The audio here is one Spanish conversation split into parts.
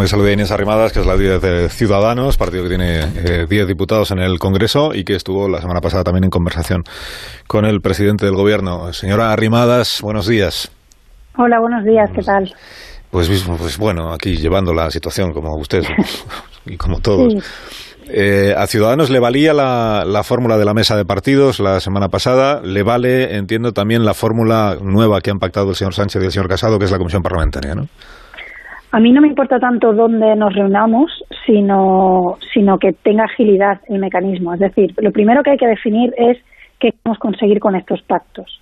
Déjame saludar a Inés Arrimadas, que es la líder de Ciudadanos, partido que tiene 10 eh, diputados en el Congreso y que estuvo la semana pasada también en conversación con el presidente del Gobierno. Señora Arrimadas, buenos días. Hola, buenos días, ¿qué tal? Pues, pues bueno, aquí llevando la situación como usted y como todos. Eh, a Ciudadanos le valía la, la fórmula de la mesa de partidos la semana pasada, le vale, entiendo, también la fórmula nueva que han pactado el señor Sánchez y el señor Casado, que es la comisión parlamentaria, ¿no? A mí no me importa tanto dónde nos reunamos, sino, sino que tenga agilidad el mecanismo. Es decir, lo primero que hay que definir es qué queremos conseguir con estos pactos.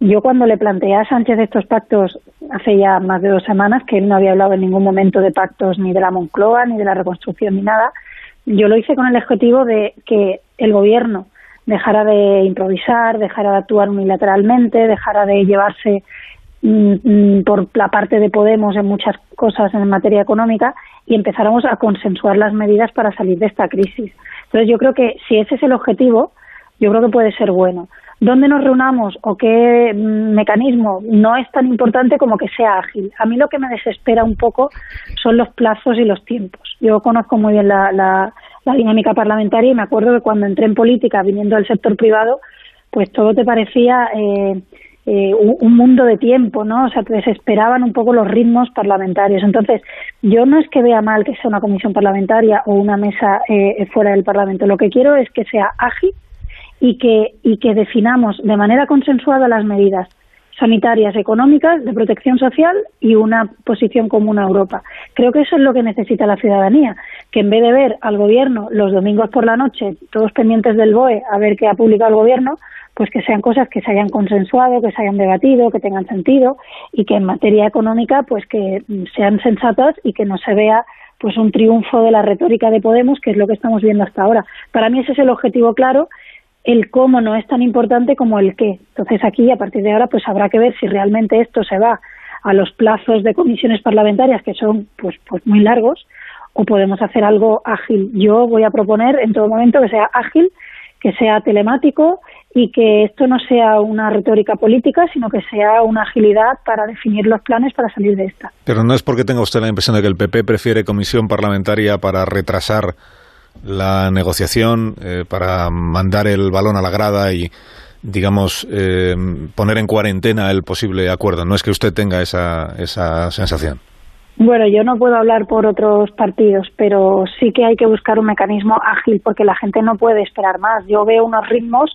Yo cuando le planteé a Sánchez estos pactos hace ya más de dos semanas, que él no había hablado en ningún momento de pactos ni de la Moncloa, ni de la reconstrucción, ni nada, yo lo hice con el objetivo de que el gobierno dejara de improvisar, dejara de actuar unilateralmente, dejara de llevarse por la parte de Podemos en muchas cosas en materia económica y empezáramos a consensuar las medidas para salir de esta crisis. Entonces yo creo que si ese es el objetivo, yo creo que puede ser bueno. ¿Dónde nos reunamos o qué mm, mecanismo? No es tan importante como que sea ágil. A mí lo que me desespera un poco son los plazos y los tiempos. Yo conozco muy bien la, la, la dinámica parlamentaria y me acuerdo que cuando entré en política viniendo del sector privado, pues todo te parecía eh, eh, un, mundo de tiempo, ¿no? O sea, que desesperaban un poco los ritmos parlamentarios. Entonces, yo no es que vea mal que sea una comisión parlamentaria o una mesa eh, fuera del Parlamento. Lo que quiero es que sea ágil y que, y que definamos de manera consensuada las medidas sanitarias, económicas, de protección social y una posición común a Europa. Creo que eso es lo que necesita la ciudadanía, que en vez de ver al gobierno los domingos por la noche, todos pendientes del BOE, a ver qué ha publicado el gobierno, pues que sean cosas que se hayan consensuado, que se hayan debatido, que tengan sentido y que en materia económica pues que sean sensatas y que no se vea pues un triunfo de la retórica de Podemos, que es lo que estamos viendo hasta ahora. Para mí ese es el objetivo claro, el cómo no es tan importante como el qué. Entonces aquí a partir de ahora pues habrá que ver si realmente esto se va a los plazos de comisiones parlamentarias que son pues pues muy largos o podemos hacer algo ágil. Yo voy a proponer en todo momento que sea ágil, que sea telemático y que esto no sea una retórica política, sino que sea una agilidad para definir los planes para salir de esta. Pero no es porque tenga usted la impresión de que el PP prefiere comisión parlamentaria para retrasar la negociación, eh, para mandar el balón a la grada y, digamos, eh, poner en cuarentena el posible acuerdo. No es que usted tenga esa, esa sensación. Bueno, yo no puedo hablar por otros partidos, pero sí que hay que buscar un mecanismo ágil porque la gente no puede esperar más. Yo veo unos ritmos.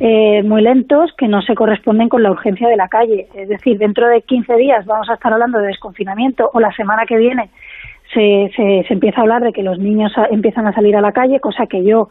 Eh, muy lentos que no se corresponden con la urgencia de la calle. Es decir, dentro de 15 días vamos a estar hablando de desconfinamiento o la semana que viene se, se, empieza a hablar de que los niños empiezan a salir a la calle, cosa que yo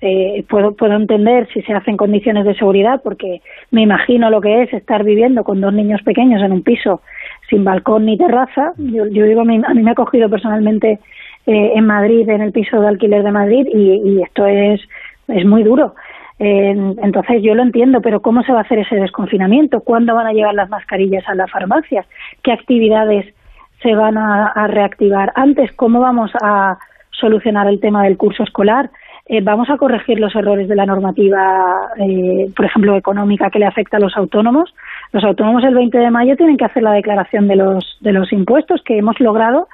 eh, puedo, puedo entender si se hacen condiciones de seguridad, porque me imagino lo que es estar viviendo con dos niños pequeños en un piso sin balcón ni terraza. Yo, yo digo, a mí, me ha cogido personalmente eh, en Madrid, en el piso de alquiler de Madrid, y, y esto es, es muy duro entonces yo lo entiendo, pero ¿cómo se va a hacer ese desconfinamiento? ¿Cuándo van a llegar las mascarillas a las farmacias? ¿Qué actividades se van a, reactivar? Antes, ¿cómo vamos a solucionar el tema del curso escolar? Eh, vamos a corregir los errores de la normativa, eh, por ejemplo, económica que le afecta a los autónomos. Los autónomos el 20 de mayo tienen que hacer la declaración de los, de los impuestos que hemos logrado,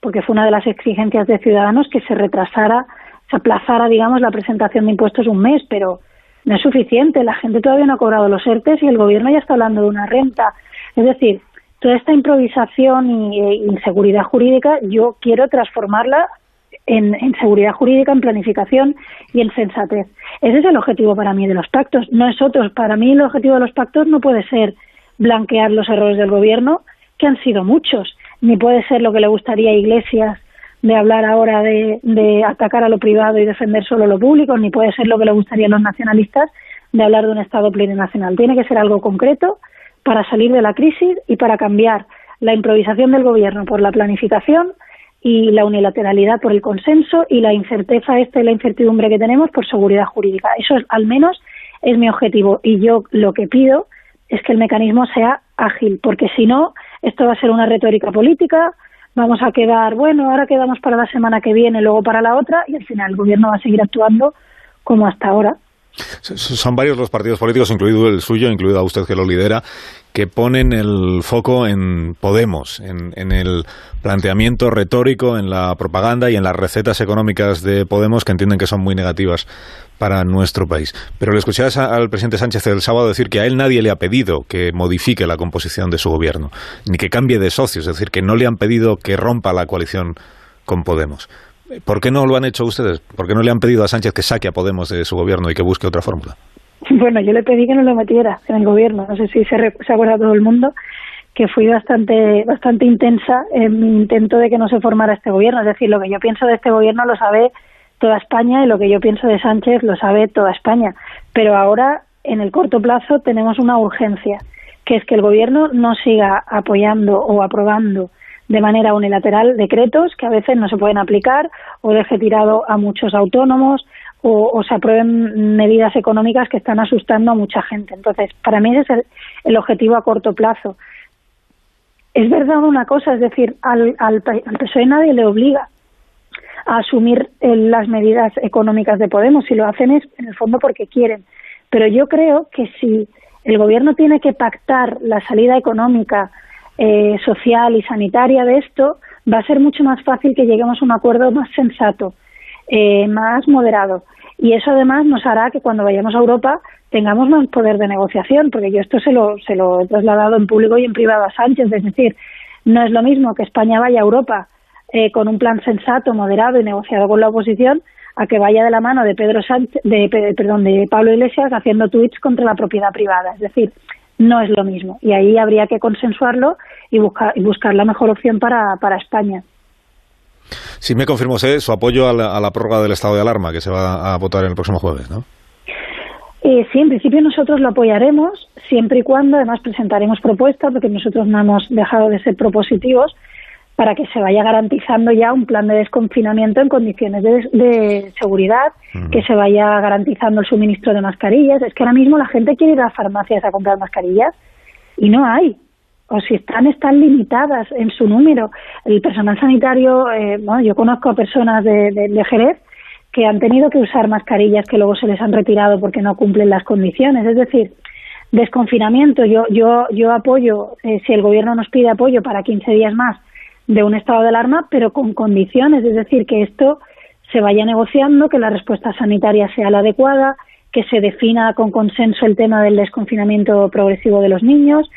porque fue una de las exigencias de Ciudadanos que se retrasara se aplazara, digamos, la presentación de impuestos un mes, pero no es suficiente. La gente todavía no ha cobrado los ERTES y el gobierno ya está hablando de una renta. Es decir, toda esta improvisación y e inseguridad jurídica, yo quiero transformarla en, en, seguridad jurídica, en planificación y en sensatez. Ese es el objetivo para mí de los pactos, no es otro. Para mí el objetivo de los pactos no puede ser blanquear los errores del gobierno, que han sido muchos, ni puede ser lo que le gustaría a Iglesias de hablar ahora de, de atacar a lo privado y defender solo lo público, ni puede ser lo que le gustaría a los nacionalistas de hablar de un Estado plurinacional. Tiene que ser algo concreto para salir de la crisis y para cambiar la improvisación del gobierno por la planificación y la unilateralidad por el consenso y la incerteza y la incertidumbre que tenemos por seguridad jurídica. Eso es, al menos es mi objetivo y yo lo que pido es que el mecanismo sea ágil, porque si no, esto va a ser una retórica política, vamos a quedar, bueno, ahora quedamos para la semana que viene, luego para la otra, y al final el gobierno va a seguir actuando como hasta ahora. Son varios los partidos políticos, incluido el suyo, incluido a usted que lo lidera, que ponen el foco en Podemos, en, el planteamiento retórico, en la propaganda y en las recetas económicas de Podemos que entienden que son muy negativas para nuestro país. Pero le escuché al presidente Sánchez el sábado decir que a él nadie le ha pedido que modifique la composición de su gobierno, ni que cambie de socios, es decir, que no le han pedido que rompa la coalición con Podemos. ¿Por qué no lo han hecho ustedes? ¿Por qué no le han pedido a Sánchez que saque a Podemos de su gobierno y que busque otra fórmula? Bueno, yo le pedí que no lo metiera en el gobierno. No sé si se, se acuerda todo el mundo que fui bastante bastante intensa en mi intento de que no se formara este gobierno. Es decir, lo que yo pienso de este gobierno lo sabe toda España y lo que yo pienso de Sánchez lo sabe toda España. Pero ahora, en el corto plazo, tenemos una urgencia, que es que el gobierno no siga apoyando o aprobando de manera unilateral decretos que a veces no se pueden aplicar o deje tirado a muchos autónomos o, se aprueben medidas económicas que están asustando a mucha gente. Entonces, para mí es el, objetivo a corto plazo. Es verdad una cosa, es decir, al, al, al PSOE nadie le obliga a asumir eh, las medidas económicas de Podemos, si lo hacen es en el fondo porque quieren. Pero yo creo que si el gobierno tiene que pactar la salida económica eh, social y sanitaria de esto, va a ser mucho más fácil que lleguemos a un acuerdo más sensato, eh, más moderado. Y eso además nos hará que cuando vayamos a Europa tengamos más poder de negociación, porque yo esto se lo, se lo he trasladado en público y en privado a Sánchez, es decir, no es lo mismo que España vaya a Europa eh, con un plan sensato, moderado y negociado con la oposición, a que vaya de la mano de Pedro Sánchez, de, perdón, de Pablo Iglesias haciendo tweets contra la propiedad privada. Es decir, no es lo mismo. Y ahí habría que consensuarlo y buscar, y buscar la mejor opción para, para España. Sí, me confirmó usted su apoyo a la, prórroga del estado de alarma que se va a votar el próximo jueves, ¿no? Eh, sí, en principio nosotros lo apoyaremos, siempre y cuando además presentaremos propuestas, porque nosotros no hemos dejado de ser propositivos, para que se vaya garantizando ya un plan de desconfinamiento en condiciones de, seguridad, que se vaya garantizando el suministro de mascarillas. Es que ahora mismo la gente quiere ir a las farmacias a comprar mascarillas y no hay. O si están, están limitadas en su número. El personal sanitario, eh, bueno, yo conozco a personas de, de, Jerez que han tenido que usar mascarillas que luego se les han retirado porque no cumplen las condiciones. Es decir, desconfinamiento. Yo, yo, yo apoyo, eh, si el gobierno nos pide apoyo para 15 días más, de un estado de alarma, pero con condiciones, es decir, que esto se vaya negociando, que la respuesta sanitaria sea la adecuada, que se defina con consenso el tema del desconfinamiento progresivo de los niños,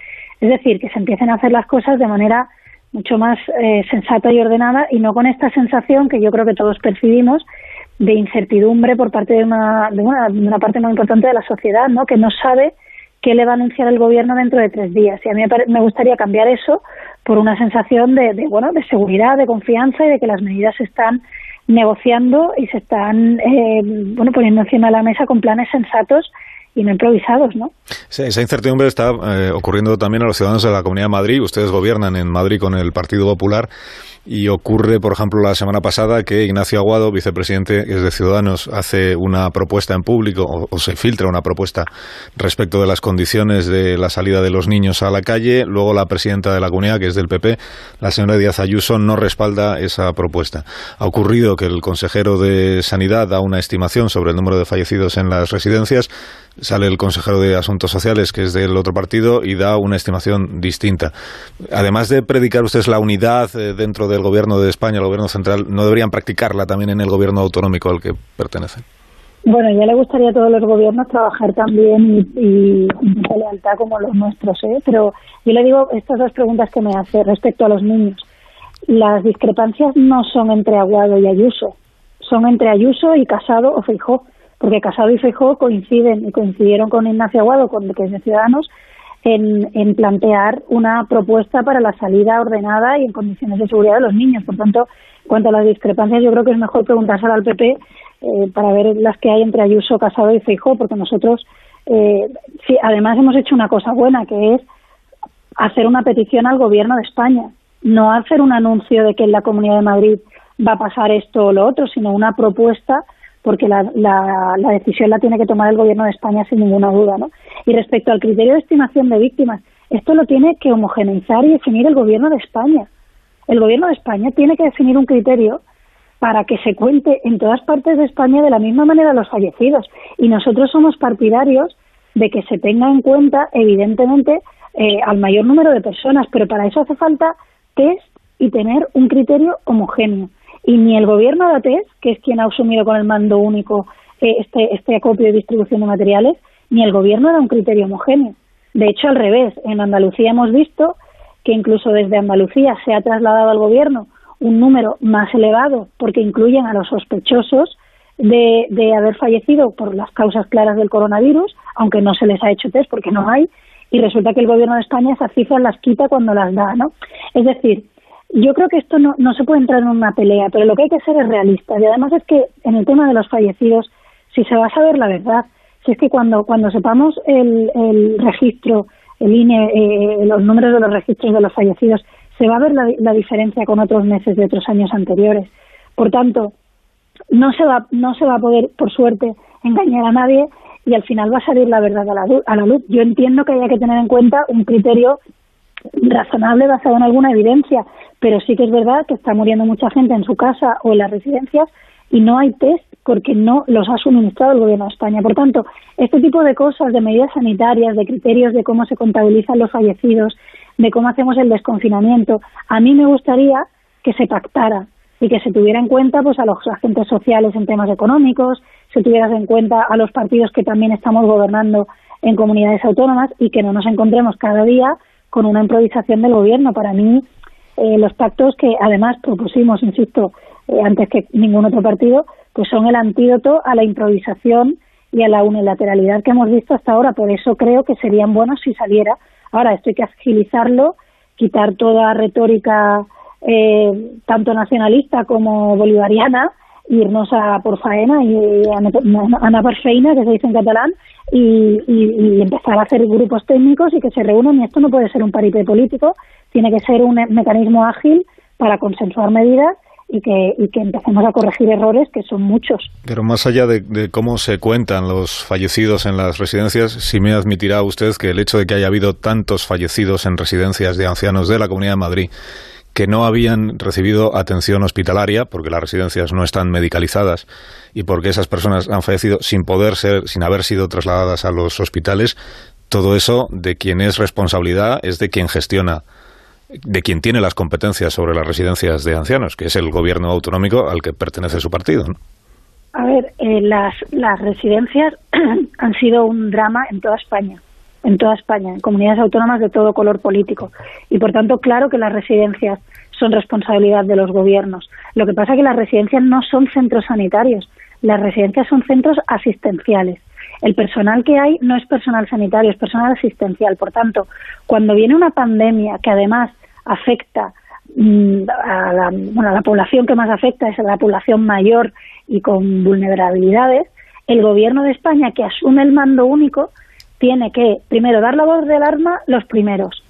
es decir, que se empiecen a hacer las cosas de manera mucho más eh, sensata y ordenada y no con esta sensación que yo creo que todos percibimos de incertidumbre por parte de una, de una, de una parte muy importante de la sociedad, ¿no? que no sabe qué le va a anunciar el gobierno dentro de tres días. Y a mí me gustaría cambiar eso por una sensación de, bueno, de seguridad, de confianza y de que las medidas se están negociando y se están eh, bueno poniendo encima de la mesa con planes sensatos y no improvisados, ¿no? esa incertidumbre está eh, ocurriendo también a los ciudadanos de la Comunidad de Madrid. Ustedes gobiernan en Madrid con el Partido Popular y ocurre, por ejemplo, la semana pasada que Ignacio Aguado, vicepresidente de Ciudadanos, hace una propuesta en público o, se filtra una propuesta respecto de las condiciones de la salida de los niños a la calle. Luego la presidenta de la comunidad, que es del PP, la señora Díaz Ayuso, no respalda esa propuesta. Ha ocurrido que el consejero de Sanidad da una estimación sobre el número de fallecidos en las residencias. Sale el consejero de Asuntos Sociales, que es del otro partido, y da una estimación distinta. Además de predicar ustedes la unidad eh, dentro de el gobierno de España, el gobierno central, no deberían practicarla también en el gobierno autonómico al que pertenecen? Bueno, ya le gustaría a todos los gobiernos trabajar también y, con lealtad como los nuestros, ¿eh? pero yo le digo estas dos preguntas que me hace respecto a los niños. Las discrepancias no son entre Aguado y Ayuso, son entre Ayuso y Casado o Feijó, porque Casado y Feijó coinciden y coincidieron con Ignacio Aguado, con que es de Ciudadanos, en, plantear una propuesta para la salida ordenada y en condiciones de seguridad de los niños. Por tanto, en cuanto a las discrepancias, yo creo que es mejor preguntárselo al PP eh, para ver las que hay entre Ayuso, Casado y Feijó, porque nosotros, eh, sí, además hemos hecho una cosa buena, que es hacer una petición al Gobierno de España, no hacer un anuncio de que en la Comunidad de Madrid va a pasar esto o lo otro, sino una propuesta porque la, la, la, decisión la tiene que tomar el Gobierno de España sin ninguna duda. ¿no? Y respecto al criterio de estimación de víctimas, esto lo tiene que homogeneizar y definir el Gobierno de España. El Gobierno de España tiene que definir un criterio para que se cuente en todas partes de España de la misma manera los fallecidos. Y nosotros somos partidarios de que se tenga en cuenta, evidentemente, eh, al mayor número de personas, pero para eso hace falta test y tener un criterio homogéneo. Y ni el gobierno de ATES, que es quien ha asumido con el mando único eh, este, este acopio y distribución de materiales, ni el gobierno da un criterio homogéneo. De hecho, al revés, en Andalucía hemos visto que incluso desde Andalucía se ha trasladado al gobierno un número más elevado porque incluyen a los sospechosos de, de haber fallecido por las causas claras del coronavirus, aunque no se les ha hecho test porque no hay, y resulta que el gobierno de España esas cifras las quita cuando las da, ¿no? Es decir, yo creo que esto no, no se puede entrar en una pelea, pero lo que hay que ser es realista. Y además es que en el tema de los fallecidos, si se va a saber la verdad, si es que cuando, cuando sepamos el, el registro, el INE, eh, los números de los registros de los fallecidos, se va a ver la, diferencia con otros meses de otros años anteriores. Por tanto, no se va, no se va a poder, por suerte, engañar a nadie y al final va a salir la verdad a la, a la luz. Yo entiendo que haya que tener en cuenta un criterio razonable basado en alguna evidencia, pero sí que es verdad que está muriendo mucha gente en su casa o en las residencias y no hay test porque no los ha suministrado el gobierno de España. Por tanto, este tipo de cosas, de medidas sanitarias, de criterios de cómo se contabilizan los fallecidos, de cómo hacemos el desconfinamiento, a mí me gustaría que se pactara y que se tuviera en cuenta pues a los agentes sociales en temas económicos, se tuviera en cuenta a los partidos que también estamos gobernando en comunidades autónomas y que no nos encontremos cada día con una improvisación del gobierno. Para mí, eh, los pactos que además propusimos, insisto, eh, antes que ningún otro partido, pues son el antídoto a la improvisación y a la unilateralidad que hemos visto hasta ahora. Por eso creo que serían buenos si saliera. Ahora, esto hay que agilizarlo, quitar toda retórica eh, tanto nacionalista como bolivariana, irnos a por faena y a, a, per feina, que se dice en catalán, y, empezar a hacer grupos técnicos y que se reúnan. Y esto no puede ser un paripé político, tiene que ser un mecanismo ágil para consensuar medidas y que, y que empecemos a corregir errores que son muchos. Pero más allá de, cómo se cuentan los fallecidos en las residencias, si me admitirá usted que el hecho de que haya habido tantos fallecidos en residencias de ancianos de la Comunidad de Madrid que no habían recibido atención hospitalaria porque las residencias no están medicalizadas y porque esas personas han fallecido sin poder ser, sin haber sido trasladadas a los hospitales, todo eso de quien es responsabilidad es de quien gestiona de quien tiene las competencias sobre las residencias de ancianos, que es el gobierno autonómico al que pertenece su partido. A ver, eh, las, las residencias han sido un drama en toda España, en toda España, en comunidades autónomas de todo color político. Y por tanto, claro que las residencias son responsabilidad de los gobiernos. Lo que pasa es que las residencias no son centros sanitarios, las residencias son centros asistenciales. El personal que hay no es personal sanitario, es personal asistencial. Por tanto, cuando viene una pandemia que además afecta mm, a la, bueno, a la población que más afecta es a la población mayor y con vulnerabilidades, el gobierno de España, que asume el mando único, tiene que, primero, dar la voz de alarma los primeros,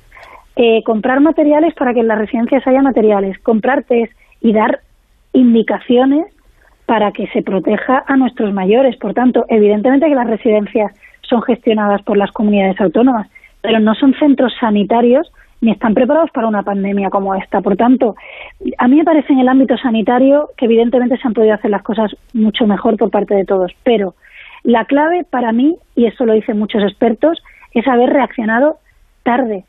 eh, comprar materiales para que en las residencias haya materiales, comprar test y dar indicaciones para que se proteja a nuestros mayores. Por tanto, evidentemente que las residencias son gestionadas por las comunidades autónomas, pero no son centros sanitarios ni están preparados para una pandemia como esta. Por tanto, a mí me parece en el ámbito sanitario que evidentemente se han podido hacer las cosas mucho mejor por parte de todos, pero la clave para mí, y eso lo dicen muchos expertos, es haber reaccionado tarde.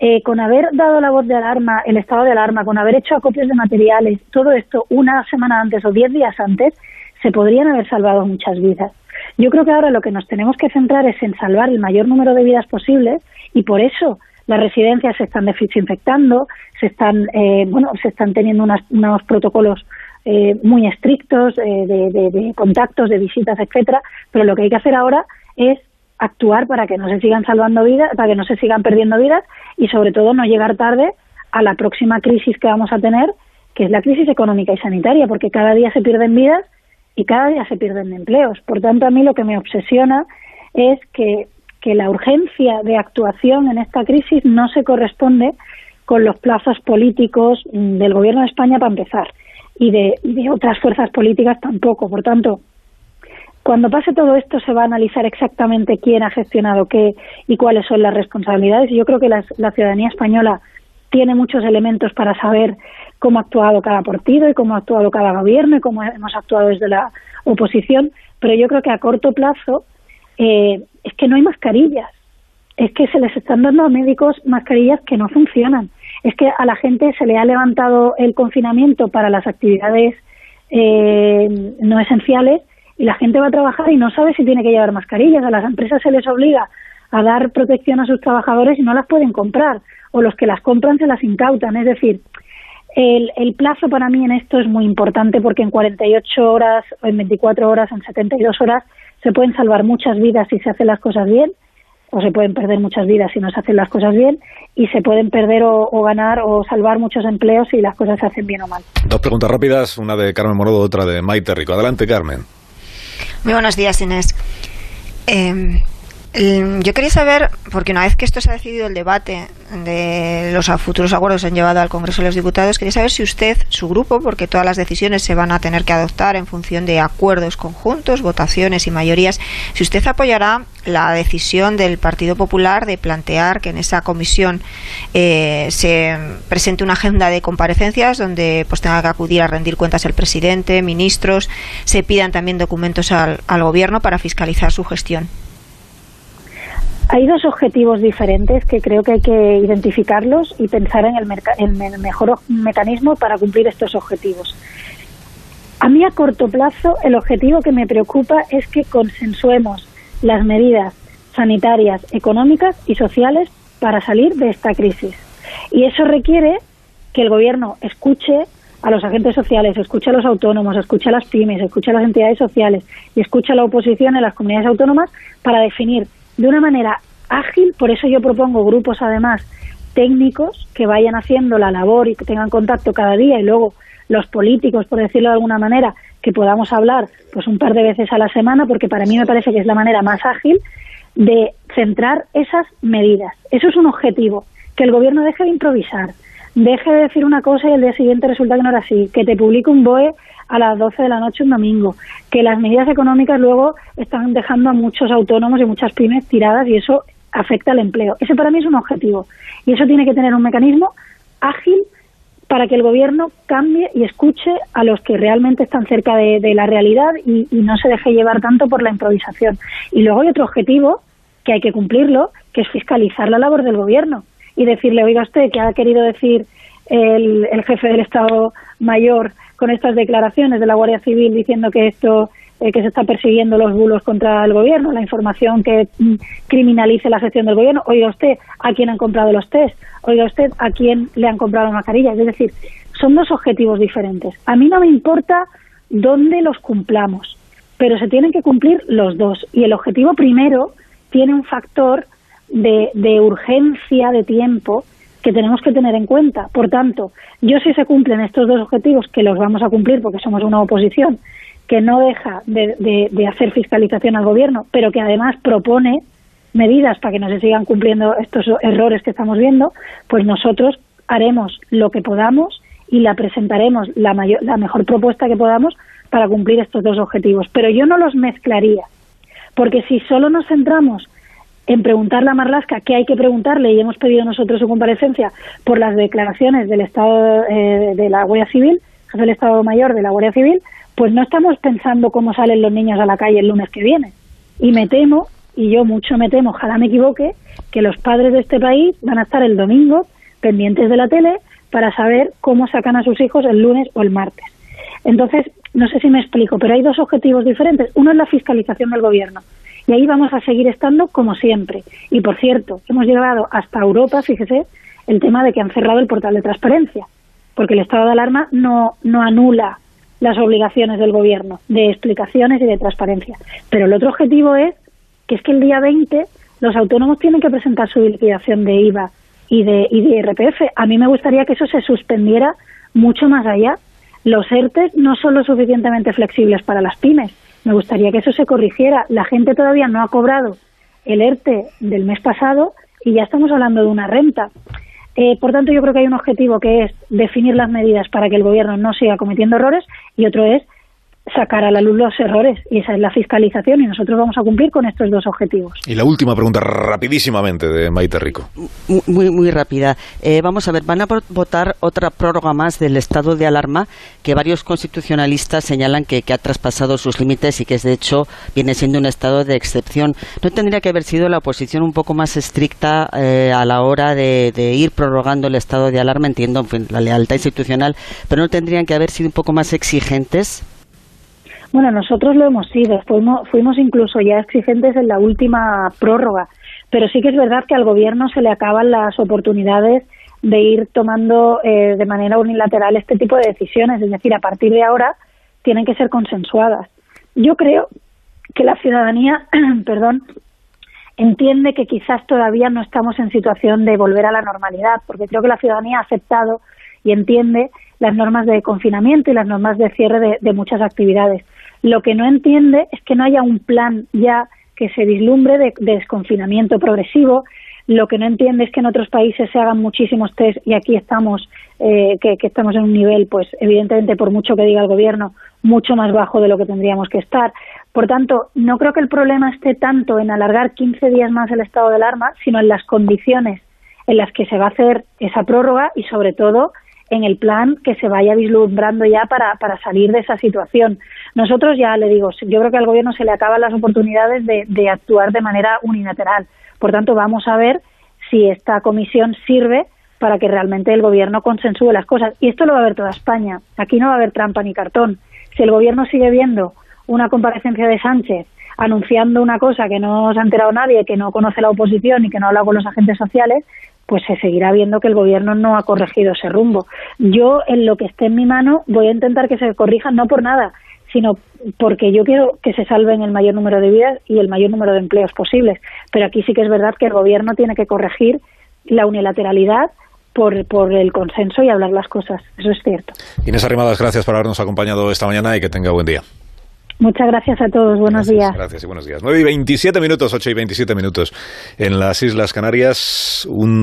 Eh, con haber dado la voz de alarma, el estado de alarma, con haber hecho acopios de materiales, todo esto una semana antes o diez días antes, se podrían haber salvado muchas vidas. Yo creo que ahora lo que nos tenemos que centrar es en salvar el mayor número de vidas posibles y por eso las residencias se están desinfectando, se están, eh, bueno, se están teniendo unos protocolos eh, muy estrictos eh, de, contactos, de visitas, etcétera, pero lo que hay que hacer ahora es actuar para que no se sigan salvando vidas, para que no se sigan perdiendo vidas y sobre todo no llegar tarde a la próxima crisis que vamos a tener, que es la crisis económica y sanitaria, porque cada día se pierden vidas y cada día se pierden empleos. Por tanto, a mí lo que me obsesiona es que que la urgencia de actuación en esta crisis no se corresponde con los plazos políticos mm, del Gobierno de España para empezar y de, otras fuerzas políticas tampoco. Por tanto, cuando pase todo esto se va a analizar exactamente quién ha gestionado qué y cuáles son las responsabilidades. Yo creo que la ciudadanía española tiene muchos elementos para saber cómo ha actuado cada partido y cómo ha actuado cada gobierno y cómo hemos actuado desde la oposición, pero yo creo que a corto plazo eh, es que no hay mascarillas, es que se les están dando a médicos mascarillas que no funcionan, es que a la gente se le ha levantado el confinamiento para las actividades eh, no esenciales y la gente va a trabajar y no sabe si tiene que llevar mascarillas, a las empresas se les obliga a dar protección a sus trabajadores y no las pueden comprar, o los que las compran se las incautan, es decir, el, el, plazo para mí en esto es muy importante porque en 48 horas, en 24 horas, en 72 horas se pueden salvar muchas vidas si se hacen las cosas bien o se pueden perder muchas vidas si no se hacen las cosas bien y se pueden perder o, ganar o salvar muchos empleos si las cosas se hacen bien o mal. Dos preguntas rápidas, una de Carmen Morodo, otra de Maite Rico. Adelante, Carmen. Muy buenos días, Inés. Eh, yo quería saber, porque una vez que esto se ha decidido el debate de los futuros acuerdos se han llevado al Congreso de los Diputados, quería saber si usted, su grupo, porque todas las decisiones se van a tener que adoptar en función de acuerdos conjuntos, votaciones y mayorías, si usted apoyará la decisión del Partido Popular de plantear que en esa comisión eh, se presente una agenda de comparecencias donde pues tenga que acudir a rendir cuentas el presidente, ministros, se pidan también documentos al Gobierno para fiscalizar su gestión. Hay dos objetivos diferentes que creo que hay que identificarlos y pensar en el, mejor mecanismo para cumplir estos objetivos. A mí a corto plazo el objetivo que me preocupa es que consensuemos las medidas sanitarias, económicas y sociales para salir de esta crisis. Y eso requiere que el Gobierno escuche a los agentes sociales, escuche a los autónomos, escuche a las pymes, escuche a las entidades sociales y escuche a la oposición en las comunidades autónomas para definir de una manera ágil, por eso yo propongo grupos además técnicos que vayan haciendo la labor y que tengan contacto cada día y luego los políticos, por decirlo de alguna manera, que podamos hablar pues un par de veces a la semana, porque para mí me parece que es la manera más ágil de centrar esas medidas. Eso es un objetivo, que el gobierno deje de improvisar, deje de decir una cosa y el día siguiente resulta que no era así, que te publique un BOE a las 12 de la noche un domingo, que las medidas económicas luego están dejando a muchos autónomos y muchas pymes tiradas y eso afecta al empleo. Ese para mí es un objetivo y eso tiene que tener un mecanismo ágil para que el gobierno cambie y escuche a los que realmente están cerca de, la realidad y, no se deje llevar tanto por la improvisación. Y luego hay otro objetivo que hay que cumplirlo, que es fiscalizar la labor del gobierno y decirle, oiga usted, que ha querido decir el, el jefe del Estado Mayor con estas declaraciones de la Guardia Civil diciendo que esto eh, que se está persiguiendo los bulos contra el gobierno, la información que mm, criminalice la gestión del gobierno. Oiga usted a quién han comprado los test, oiga usted a quién le han comprado las mascarillas. Es decir, son dos objetivos diferentes. A mí no me importa dónde los cumplamos, pero se tienen que cumplir los dos. Y el objetivo primero tiene un factor de, de urgencia de tiempo que tenemos que tener en cuenta. Por tanto, yo si se cumplen estos dos objetivos, que los vamos a cumplir porque somos una oposición que no deja de, hacer fiscalización al gobierno, pero que además propone medidas para que no se sigan cumpliendo estos errores que estamos viendo, pues nosotros haremos lo que podamos y la presentaremos la, mayor, la mejor propuesta que podamos para cumplir estos dos objetivos. Pero yo no los mezclaría, porque si solo nos centramos en preguntarle a Marlasca qué hay que preguntarle y hemos pedido nosotros su comparecencia por las declaraciones del Estado eh, de la Guardia Civil, del Estado Mayor de la Guardia Civil, pues no estamos pensando cómo salen los niños a la calle el lunes que viene. Y me temo, y yo mucho me temo, ojalá me equivoque, que los padres de este país van a estar el domingo pendientes de la tele para saber cómo sacan a sus hijos el lunes o el martes. Entonces, no sé si me explico, pero hay dos objetivos diferentes. Uno es la fiscalización del gobierno y ahí vamos a seguir estando como siempre. Y por cierto, hemos llegado hasta Europa, fíjese, el tema de que han cerrado el portal de transparencia, porque el estado de alarma no, no anula las obligaciones del gobierno de explicaciones y de transparencia. Pero el otro objetivo es que es que el día 20 los autónomos tienen que presentar su liquidación de IVA y de, y de IRPF. A mí me gustaría que eso se suspendiera mucho más allá. Los ERTE no son lo suficientemente flexibles para las pymes me gustaría que eso se corrigiera. La gente todavía no ha cobrado el ERTE del mes pasado y ya estamos hablando de una renta. Eh, por tanto, yo creo que hay un objetivo que es definir las medidas para que el gobierno no siga cometiendo errores y otro es sacar a la luz los errores y esa es la fiscalización y nosotros vamos a cumplir con estos dos objetivos. Y la última pregunta rapidísimamente de Maite Rico. Muy, muy rápida. Eh, vamos a ver, van a votar otra prórroga más del estado de alarma que varios constitucionalistas señalan que, ha traspasado sus límites y que es de hecho viene siendo un estado de excepción. ¿No tendría que haber sido la oposición un poco más estricta eh, a la hora de, ir prorrogando el estado de alarma? Entiendo la lealtad institucional, pero ¿no tendrían que haber sido un poco más exigentes? Bueno, nosotros lo hemos sido, fuimos, fuimos incluso ya exigentes en la última prórroga, pero sí que es verdad que al Gobierno se le acaban las oportunidades de ir tomando eh, de manera unilateral este tipo de decisiones, es decir, a partir de ahora tienen que ser consensuadas. Yo creo que la ciudadanía, perdón, entiende que quizás todavía no estamos en situación de volver a la normalidad, porque creo que la ciudadanía ha aceptado y entiende las normas de confinamiento y las normas de cierre de muchas actividades. Lo que no entiende es que no haya un plan ya que se vislumbre de, desconfinamiento progresivo. Lo que no entiende es que en otros países se hagan muchísimos test y aquí estamos, eh, que, estamos en un nivel, pues evidentemente, por mucho que diga el gobierno, mucho más bajo de lo que tendríamos que estar. Por tanto, no creo que el problema esté tanto en alargar 15 días más el estado de alarma, sino en las condiciones en las que se va a hacer esa prórroga y, sobre todo, en el plan que se vaya vislumbrando ya para, para salir de esa situación. Nosotros ya le digo, yo creo que al gobierno se le acaban las oportunidades de, actuar de manera unilateral. Por tanto, vamos a ver si esta comisión sirve para que realmente el gobierno consensúe las cosas. Y esto lo va a ver toda España. Aquí no va a haber trampa ni cartón. Si el gobierno sigue viendo una comparecencia de Sánchez anunciando una cosa que no se ha enterado nadie, que no conoce la oposición y que no habla con los agentes sociales, pues se seguirá viendo que el gobierno no ha corregido ese rumbo. Yo, en lo que esté en mi mano, voy a intentar que se corrija, no por nada, sino porque yo quiero que se salven el mayor número de vidas y el mayor número de empleos posibles. Pero aquí sí que es verdad que el gobierno tiene que corregir la unilateralidad por, por el consenso y hablar las cosas. Eso es cierto. Inés Arrimadas, gracias por habernos acompañado esta mañana y que tenga buen día. Muchas gracias a todos. Buenos días. Gracias y buenos días. 9 y 27 minutos, 8 y 27 minutos en las Islas Canarias. Un